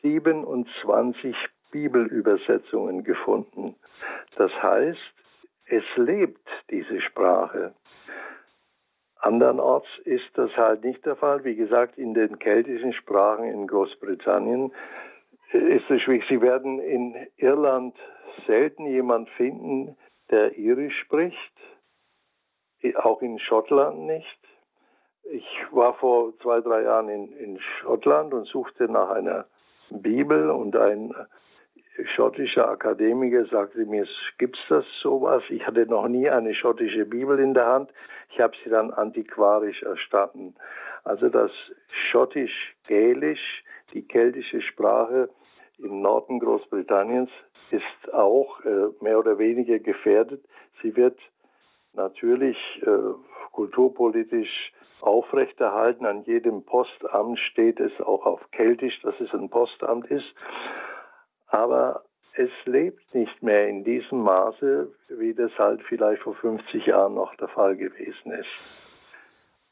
27 Bibelübersetzungen gefunden. Das heißt, es lebt, diese Sprache. Andernorts ist das halt nicht der Fall. Wie gesagt, in den keltischen Sprachen in Großbritannien ist es schwierig. Sie werden in Irland selten jemand finden, der Irisch spricht, auch in Schottland nicht. Ich war vor zwei, drei Jahren in, in Schottland und suchte nach einer Bibel und ein schottischer Akademiker sagte mir, gibt's das sowas? Ich hatte noch nie eine schottische Bibel in der Hand. Ich habe sie dann antiquarisch erstatten. Also das schottisch-gälisch, die keltische Sprache im Norden Großbritanniens, ist auch äh, mehr oder weniger gefährdet. Sie wird natürlich äh, kulturpolitisch aufrechterhalten. An jedem Postamt steht es auch auf Keltisch, dass es ein Postamt ist aber es lebt nicht mehr in diesem Maße, wie das halt vielleicht vor 50 Jahren noch der Fall gewesen ist.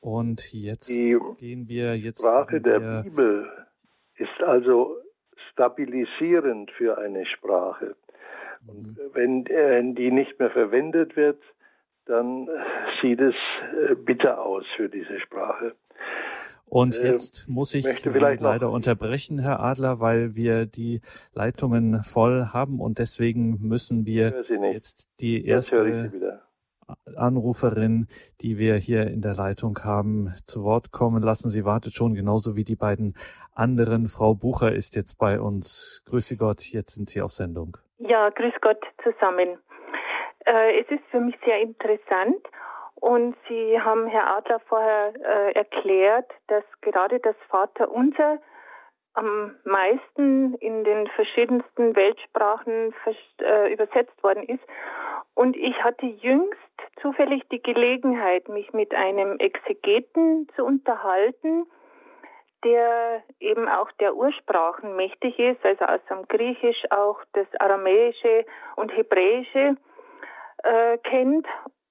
Und jetzt Die gehen wir jetzt. Sprache der Bibel ist also stabilisierend für eine Sprache. Und mhm. wenn, wenn die nicht mehr verwendet wird, dann sieht es äh, bitter aus für diese Sprache. Und äh, jetzt muss ich leider unterbrechen, Herr Adler, weil wir die Leitungen voll haben und deswegen müssen wir jetzt die erste Anruferin, die wir hier in der Leitung haben, zu Wort kommen lassen. Sie wartet schon genauso wie die beiden anderen. Frau Bucher ist jetzt bei uns. Grüße Gott, jetzt sind Sie auf Sendung. Ja, grüß Gott zusammen. Äh, es ist für mich sehr interessant und Sie haben, Herr Adler, vorher äh, erklärt, dass gerade das Vaterunser am meisten in den verschiedensten Weltsprachen äh, übersetzt worden ist. Und ich hatte jüngst zufällig die Gelegenheit, mich mit einem Exegeten zu unterhalten, der eben auch der Ursprachen mächtig ist, also aus dem Griechisch auch das Aramäische und Hebräische äh, kennt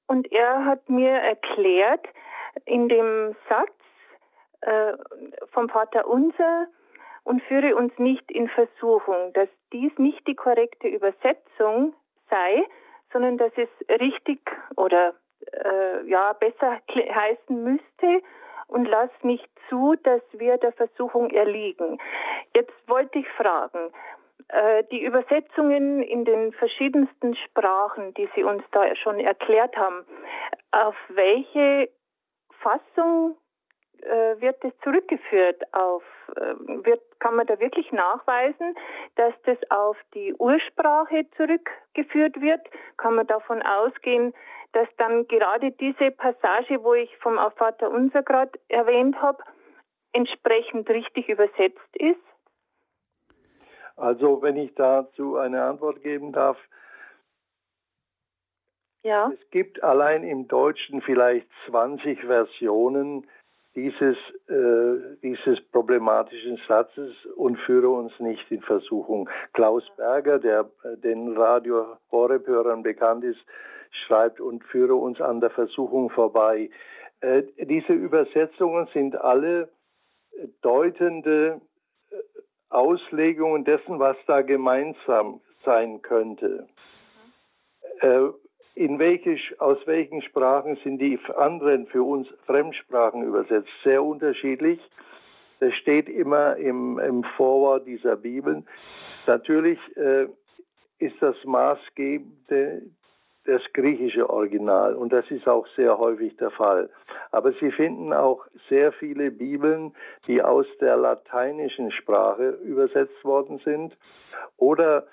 und er hat mir erklärt, in dem Satz äh, vom Vater Unser und führe uns nicht in Versuchung, dass dies nicht die korrekte Übersetzung sei, sondern dass es richtig oder äh, ja besser heißen müsste und lass nicht zu, dass wir der Versuchung erliegen. Jetzt wollte ich fragen, die Übersetzungen in den verschiedensten Sprachen, die Sie uns da schon erklärt haben, auf welche Fassung äh, wird das zurückgeführt? Auf, äh, wird, kann man da wirklich nachweisen, dass das auf die Ursprache zurückgeführt wird? Kann man davon ausgehen, dass dann gerade diese Passage, wo ich vom Vater Unser gerade erwähnt habe, entsprechend richtig übersetzt ist? Also wenn ich dazu eine Antwort geben darf. Ja. Es gibt allein im Deutschen vielleicht 20 Versionen dieses, äh, dieses problematischen Satzes und führe uns nicht in Versuchung. Klaus Berger, der den Radio Horeb-Hörern bekannt ist, schreibt und führe uns an der Versuchung vorbei. Äh, diese Übersetzungen sind alle deutende Auslegungen dessen, was da gemeinsam sein könnte. Mhm. in welche, aus welchen Sprachen sind die anderen für uns Fremdsprachen übersetzt? Sehr unterschiedlich. Das steht immer im, im Vorwort dieser Bibeln. Natürlich äh, ist das Maßgebende das griechische Original und das ist auch sehr häufig der Fall. Aber Sie finden auch sehr viele Bibeln, die aus der lateinischen Sprache übersetzt worden sind oder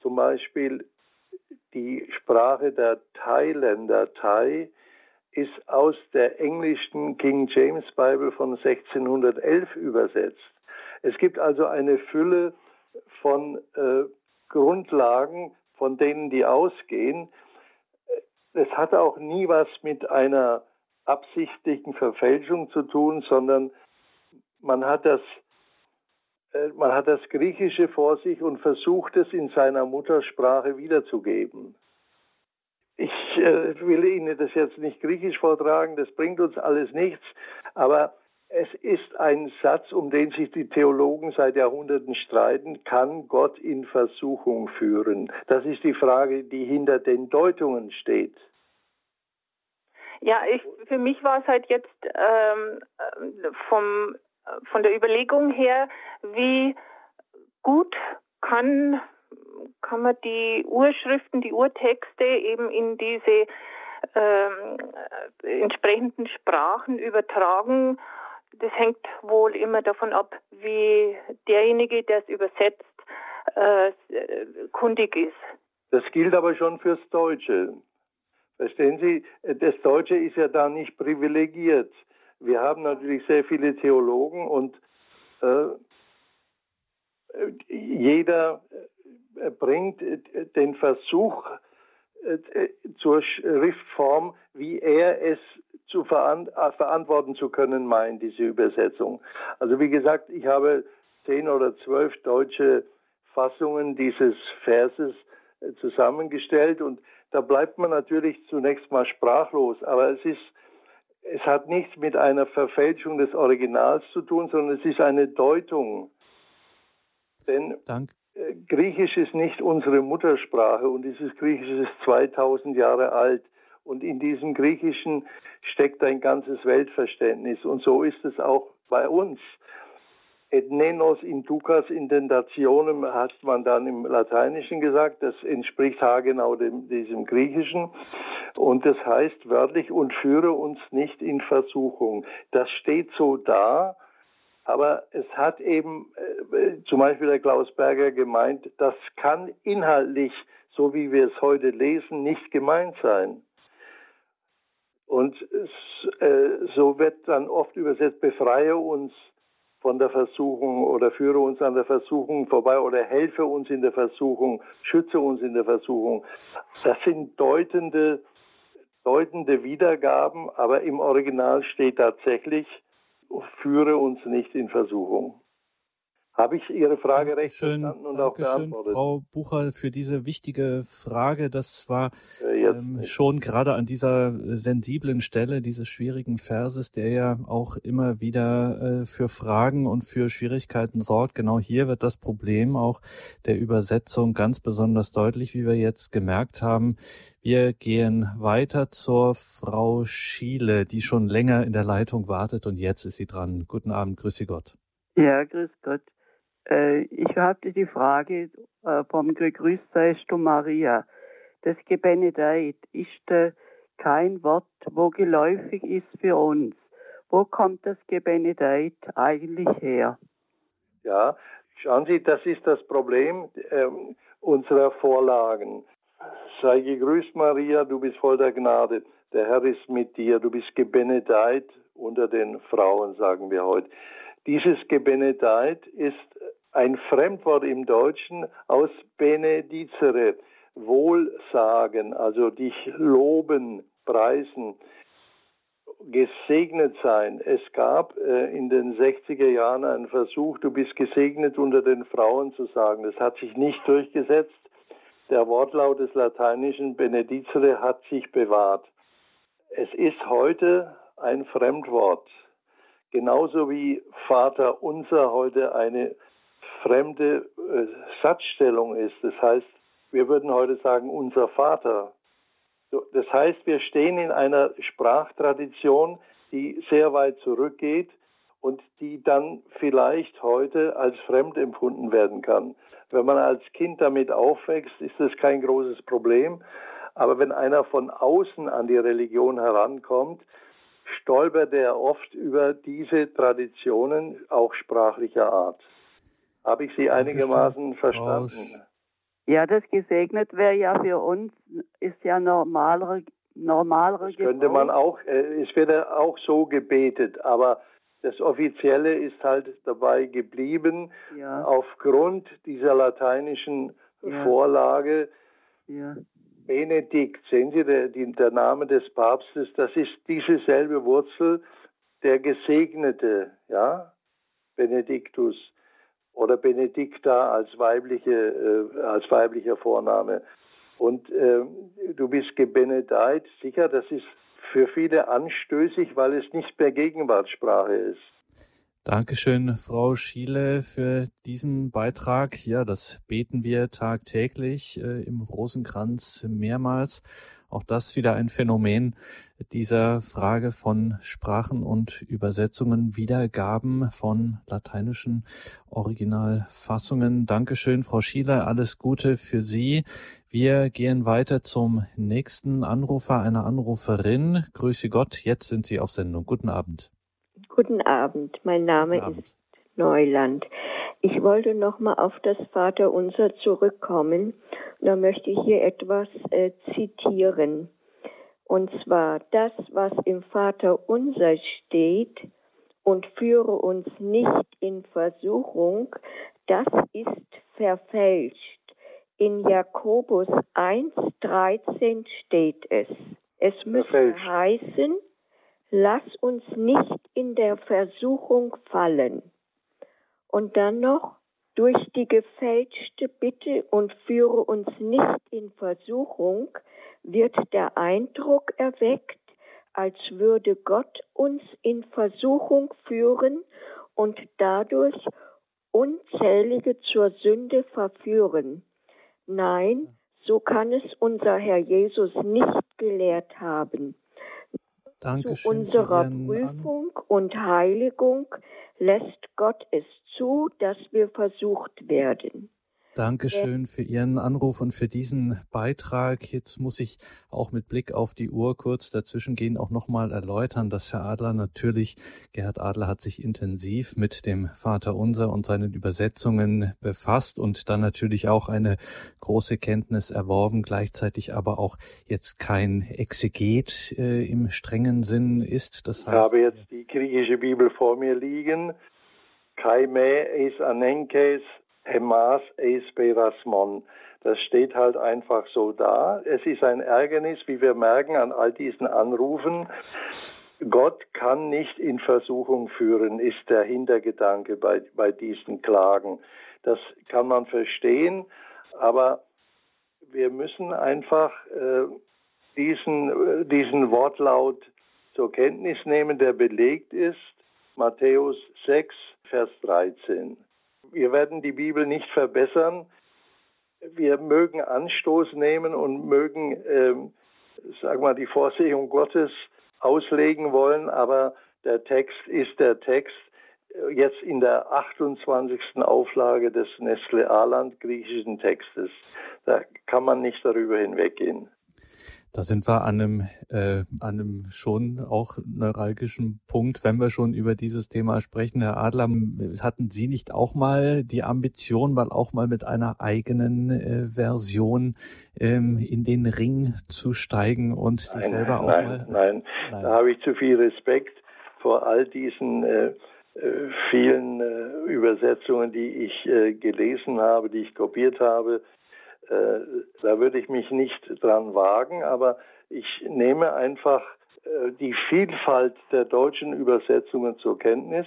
zum Beispiel die Sprache der Thailänder Thai ist aus der englischen King James Bible von 1611 übersetzt. Es gibt also eine Fülle von äh, Grundlagen, von denen die ausgehen. Es hat auch nie was mit einer absichtlichen Verfälschung zu tun, sondern man hat das äh, man hat das Griechische vor sich und versucht es in seiner Muttersprache wiederzugeben. Ich äh, will Ihnen das jetzt nicht griechisch vortragen, das bringt uns alles nichts, aber es ist ein Satz, um den sich die Theologen seit Jahrhunderten streiten, kann Gott in Versuchung führen? Das ist die Frage, die hinter den Deutungen steht. Ja, ich, für mich war es halt jetzt ähm, vom, von der Überlegung her, wie gut kann, kann man die Urschriften, die Urtexte eben in diese ähm, entsprechenden Sprachen übertragen das hängt wohl immer davon ab, wie derjenige, der es übersetzt, äh, kundig ist. Das gilt aber schon fürs Deutsche. Verstehen Sie, das Deutsche ist ja da nicht privilegiert. Wir haben natürlich sehr viele Theologen und äh, jeder äh, bringt den Versuch zur Schriftform, wie er es zu äh, verantworten zu können meint, diese Übersetzung. Also wie gesagt, ich habe zehn oder zwölf deutsche Fassungen dieses Verses äh, zusammengestellt und da bleibt man natürlich zunächst mal sprachlos, aber es ist es hat nichts mit einer Verfälschung des Originals zu tun, sondern es ist eine Deutung. Denn Dank. Äh, Griechisch ist nicht unsere Muttersprache und dieses Griechisch ist 2000 Jahre alt. Und in diesem Griechischen steckt ein ganzes Weltverständnis. Und so ist es auch bei uns. Et nenos inducas indentationem hat man dann im Lateinischen gesagt. Das entspricht haargenau dem, diesem Griechischen. Und das heißt wörtlich, und führe uns nicht in Versuchung. Das steht so da. Aber es hat eben äh, zum Beispiel der Klaus Berger gemeint, das kann inhaltlich, so wie wir es heute lesen, nicht gemeint sein. Und äh, so wird dann oft übersetzt, befreie uns von der Versuchung oder führe uns an der Versuchung vorbei oder helfe uns in der Versuchung, schütze uns in der Versuchung. Das sind deutende, deutende Wiedergaben, aber im Original steht tatsächlich, führe uns nicht in Versuchung. Habe ich Ihre Frage recht schön, verstanden und auch beantwortet? Frau Bucher, für diese wichtige Frage. Das war äh, ähm, schon gerade an dieser sensiblen Stelle dieses schwierigen Verses, der ja auch immer wieder äh, für Fragen und für Schwierigkeiten sorgt. Genau hier wird das Problem auch der Übersetzung ganz besonders deutlich, wie wir jetzt gemerkt haben. Wir gehen weiter zur Frau Schiele, die schon länger in der Leitung wartet und jetzt ist sie dran. Guten Abend, grüße Gott. Ja, grüß Gott. Äh, ich hatte die Frage äh, vom Gegrüßt seist du Maria. Das Gebenedeit ist äh, kein Wort, wo geläufig ist für uns. Wo kommt das Gebenedeit eigentlich her? Ja, schauen Sie, das ist das Problem äh, unserer Vorlagen. Sei gegrüßt, Maria, du bist voll der Gnade. Der Herr ist mit dir. Du bist gebenedeit unter den Frauen, sagen wir heute. Dieses Gebenedeit ist ein Fremdwort im Deutschen aus benedicere, Wohlsagen, also dich loben, preisen, gesegnet sein. Es gab äh, in den 60er Jahren einen Versuch, du bist gesegnet unter den Frauen zu sagen. Das hat sich nicht durchgesetzt. Der Wortlaut des lateinischen benedicere hat sich bewahrt. Es ist heute ein Fremdwort. Genauso wie Vater unser heute eine fremde äh, Satzstellung ist. Das heißt, wir würden heute sagen, unser Vater. Das heißt, wir stehen in einer Sprachtradition, die sehr weit zurückgeht und die dann vielleicht heute als fremd empfunden werden kann. Wenn man als Kind damit aufwächst, ist das kein großes Problem. Aber wenn einer von außen an die Religion herankommt, stolpert er oft über diese Traditionen auch sprachlicher Art. Habe ich Sie einigermaßen verstanden? Ja, das gesegnet wäre ja für uns, ist ja normalere, normalere das könnte man auch, äh, es wird auch so gebetet, aber das Offizielle ist halt dabei geblieben, ja. aufgrund dieser lateinischen ja. Vorlage. Ja. Benedikt, sehen Sie, der, der Name des Papstes, das ist diese selbe Wurzel, der Gesegnete, ja, Benediktus oder Benedikta als weibliche äh, als weiblicher Vorname. Und äh, du bist gebenedeit, sicher, das ist für viele anstößig, weil es nicht mehr Gegenwartssprache ist. Dankeschön, Frau Schiele, für diesen Beitrag. Ja, das beten wir tagtäglich äh, im Rosenkranz mehrmals. Auch das wieder ein Phänomen dieser Frage von Sprachen und Übersetzungen, Wiedergaben von lateinischen Originalfassungen. Dankeschön, Frau Schiele. Alles Gute für Sie. Wir gehen weiter zum nächsten Anrufer, einer Anruferin. Grüße Gott. Jetzt sind Sie auf Sendung. Guten Abend. Guten Abend. Mein Name Abend. ist Neuland. Ich wollte nochmal auf das Vaterunser zurückkommen. Da möchte ich hier etwas äh, zitieren. Und zwar das, was im Vaterunser steht, und führe uns nicht in Versuchung, das ist verfälscht. In Jakobus 1,13 steht es. Es müsste heißen, lass uns nicht in der Versuchung fallen. Und dann noch, durch die gefälschte Bitte und führe uns nicht in Versuchung, wird der Eindruck erweckt, als würde Gott uns in Versuchung führen und dadurch unzählige zur Sünde verführen. Nein, so kann es unser Herr Jesus nicht gelehrt haben. Dankeschön Zu unserer Prüfung und Heiligung lässt Gott es zu, dass wir versucht werden. Dankeschön für Ihren Anruf und für diesen Beitrag. Jetzt muss ich auch mit Blick auf die Uhr kurz dazwischen gehen, auch nochmal erläutern, dass Herr Adler natürlich, Gerhard Adler hat sich intensiv mit dem Vater Unser und seinen Übersetzungen befasst und dann natürlich auch eine große Kenntnis erworben, gleichzeitig aber auch jetzt kein Exeget äh, im strengen Sinn ist. Das heißt, ich habe jetzt die griechische Bibel vor mir liegen. Kaime es anenkes Hemas eis Berasmon. Das steht halt einfach so da. Es ist ein Ärgernis, wie wir merken an all diesen Anrufen. Gott kann nicht in Versuchung führen, ist der Hintergedanke bei, bei diesen Klagen. Das kann man verstehen, aber wir müssen einfach äh, diesen, äh, diesen Wortlaut zur Kenntnis nehmen, der belegt ist. Matthäus 6, Vers 13 wir werden die Bibel nicht verbessern. Wir mögen Anstoß nehmen und mögen, ähm, sag mal, die Vorsehung Gottes auslegen wollen, aber der Text ist der Text. Jetzt in der 28. Auflage des Nestle Aland griechischen Textes. Da kann man nicht darüber hinweggehen. Da sind wir an einem, äh, an einem schon auch neuralgischen Punkt, wenn wir schon über dieses Thema sprechen. Herr Adler, hatten Sie nicht auch mal die Ambition, mal auch mal mit einer eigenen äh, Version ähm, in den Ring zu steigen und sich selber auch nein, mal... Nein, nein, da habe ich zu viel Respekt vor all diesen äh, äh vielen äh, Übersetzungen, die ich äh, gelesen habe, die ich kopiert habe äh, da würde ich mich nicht dran wagen, aber ich nehme einfach äh, die Vielfalt der deutschen Übersetzungen zur Kenntnis.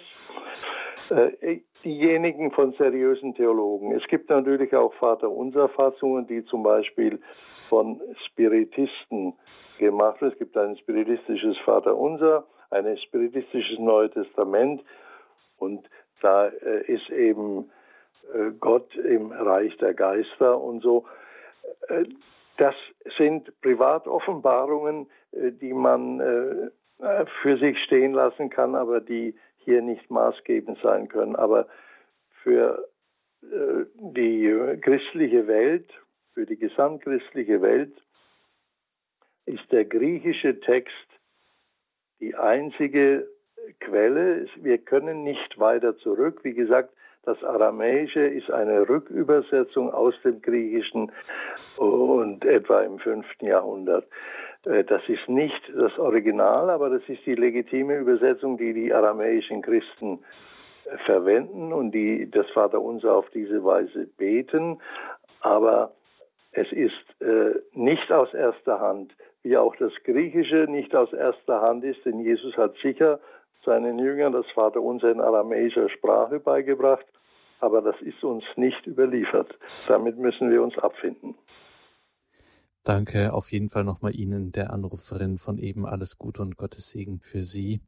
Äh, diejenigen von seriösen Theologen. Es gibt natürlich auch Vaterunser-Fassungen, die zum Beispiel von Spiritisten gemacht werden. Es gibt ein spiritistisches Vaterunser, ein spiritistisches Neue Testament und da ist eben äh, Gott im Reich der Geister und so. Äh, das sind Privatoffenbarungen, äh, die man für sich stehen lassen kann, aber die hier nicht maßgebend sein können. Aber für die christliche Welt, für die gesamtchristliche Welt ist der griechische Text die einzige Quelle. Wir können nicht weiter zurück. Wie gesagt, das Aramäische ist eine Rückübersetzung aus dem Griechischen und etwa im fünften Jahrhundert. Äh, das ist nicht das Original, aber das ist die legitime Übersetzung, die die aramäischen Christen äh, verwenden und die das Vaterunser auf diese Weise beten. Aber es ist äh, nicht aus erster Hand, wie auch das Griechische nicht aus erster Hand ist, denn Jesus hat sicher seinen Jüngern das Vaterunser in aramäischer Sprache beigebracht, aber das ist uns nicht überliefert. Damit müssen wir uns abfinden. Danke auf jeden Fall nochmal Ihnen, der Anruferin von eben alles Gute und Gottes Segen für Sie.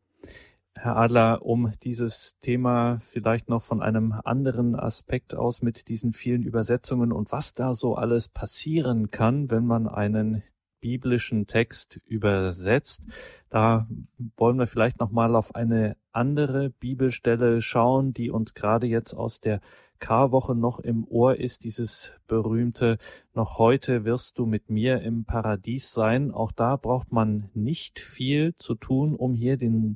Herr Adler, um dieses Thema vielleicht noch von einem anderen Aspekt aus mit diesen vielen Übersetzungen und was da so alles passieren kann, wenn man einen biblischen Text übersetzt. Da wollen wir vielleicht noch mal auf eine andere Bibelstelle schauen, die uns gerade jetzt aus der Karwoche noch im Ohr ist, dieses berühmte Noch heute wirst du mit mir im Paradies sein. Auch da braucht man nicht viel zu tun, um hier den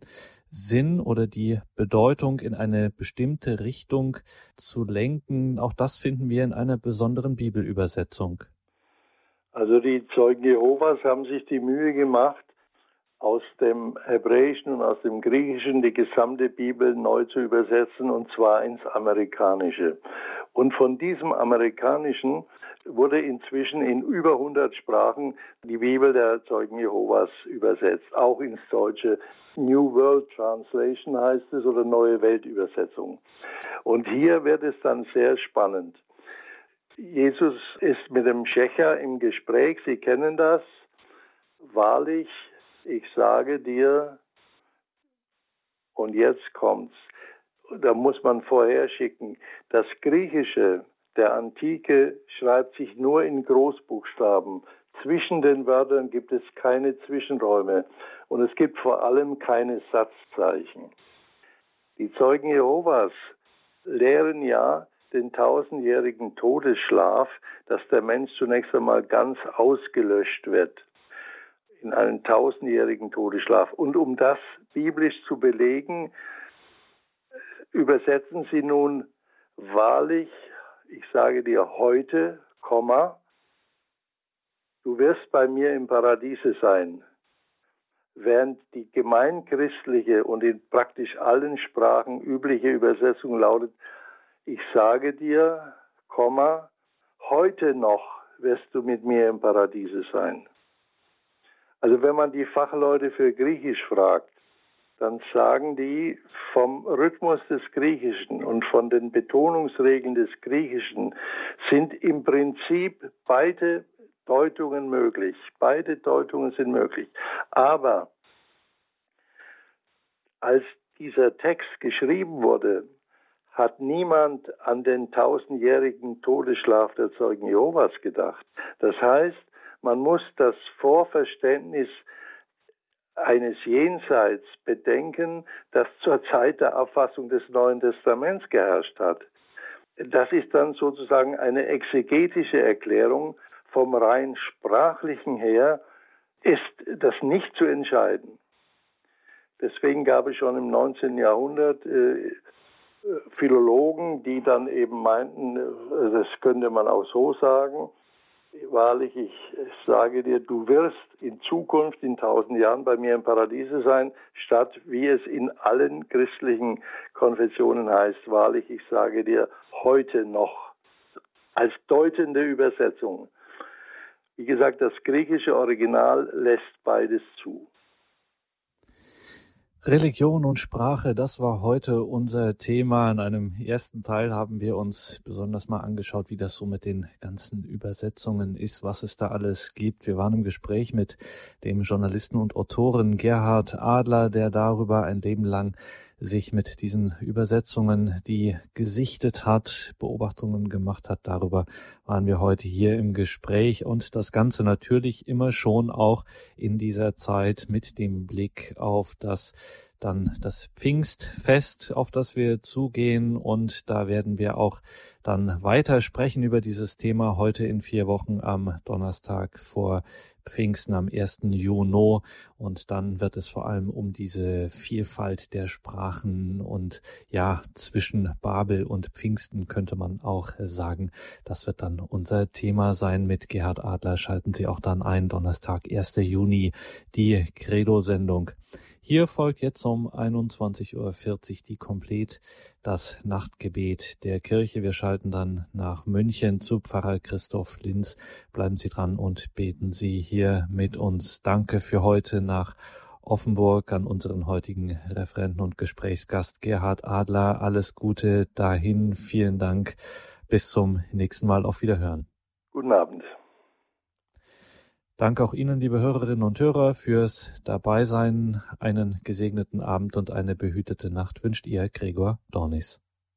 Sinn oder die Bedeutung in eine bestimmte Richtung zu lenken. Auch das finden wir in einer besonderen Bibelübersetzung. Also die Zeugen Jehovas haben sich die Mühe gemacht, aus dem Hebräischen und aus dem Griechischen die gesamte Bibel neu zu übersetzen, und zwar ins Amerikanische. Und von diesem Amerikanischen wurde inzwischen in über 100 Sprachen die Bibel der Zeugen Jehovas übersetzt, auch ins Deutsche. New World Translation heißt es oder Neue Weltübersetzung. Und hier wird es dann sehr spannend. Jesus ist mit dem Schächer im Gespräch, Sie kennen das. Wahrlich, ich sage dir, und jetzt kommt's, da muss man vorher schicken, das Griechische der Antike schreibt sich nur in Großbuchstaben. Zwischen den Wörtern gibt es keine Zwischenräume und es gibt vor allem keine Satzzeichen. Die Zeugen Jehovas lehren ja, den tausendjährigen Todesschlaf, dass der Mensch zunächst einmal ganz ausgelöscht wird in einen tausendjährigen Todesschlaf. Und um das biblisch zu belegen, übersetzen sie nun wahrlich, ich sage dir heute, Komma, du wirst bei mir im Paradiese sein. Während die gemeinchristliche und in praktisch allen Sprachen übliche Übersetzung lautet, ich sage dir, Komma, heute noch wirst du mit mir im Paradiese sein. Also wenn man die Fachleute für Griechisch fragt, dann sagen die vom Rhythmus des Griechischen und von den Betonungsregeln des Griechischen sind im Prinzip beide Deutungen möglich. Beide Deutungen sind möglich. Aber als dieser Text geschrieben wurde, hat niemand an den tausendjährigen Todesschlaf der Zeugen Jehovas gedacht. Das heißt, man muss das Vorverständnis eines Jenseits bedenken, das zur Zeit der Abfassung des Neuen Testaments geherrscht hat. Das ist dann sozusagen eine exegetische Erklärung. Vom rein sprachlichen her ist das nicht zu entscheiden. Deswegen gab es schon im 19. Jahrhundert äh, Philologen, die dann eben meinten, das könnte man auch so sagen. Wahrlich, ich sage dir, du wirst in Zukunft, in tausend Jahren bei mir im Paradiese sein, statt wie es in allen christlichen Konfessionen heißt, wahrlich, ich sage dir, heute noch. Als deutende Übersetzung. Wie gesagt, das griechische Original lässt beides zu. Religion und Sprache, das war heute unser Thema. In einem ersten Teil haben wir uns besonders mal angeschaut, wie das so mit den ganzen Übersetzungen ist, was es da alles gibt. Wir waren im Gespräch mit dem Journalisten und Autoren Gerhard Adler, der darüber ein Leben lang sich mit diesen Übersetzungen, die gesichtet hat, Beobachtungen gemacht hat. Darüber waren wir heute hier im Gespräch und das Ganze natürlich immer schon auch in dieser Zeit mit dem Blick auf das dann das Pfingstfest, auf das wir zugehen. Und da werden wir auch dann weiter sprechen über dieses Thema heute in vier Wochen am Donnerstag vor Pfingsten am 1. Juni. Und dann wird es vor allem um diese Vielfalt der Sprachen und ja, zwischen Babel und Pfingsten könnte man auch sagen. Das wird dann unser Thema sein. Mit Gerhard Adler schalten Sie auch dann ein, Donnerstag, 1. Juni, die Credo-Sendung. Hier folgt jetzt um 21.40 Uhr die Komplett das Nachtgebet der Kirche. Wir schalten dann nach München zu Pfarrer Christoph Linz. Bleiben Sie dran und beten Sie hier mit uns. Danke für heute nach Offenburg an unseren heutigen Referenten und Gesprächsgast Gerhard Adler. Alles Gute dahin. Vielen Dank. Bis zum nächsten Mal. Auf Wiederhören. Guten Abend. Danke auch Ihnen, liebe Hörerinnen und Hörer, fürs Dabeisein. Einen gesegneten Abend und eine behütete Nacht wünscht Ihr Gregor Dornis.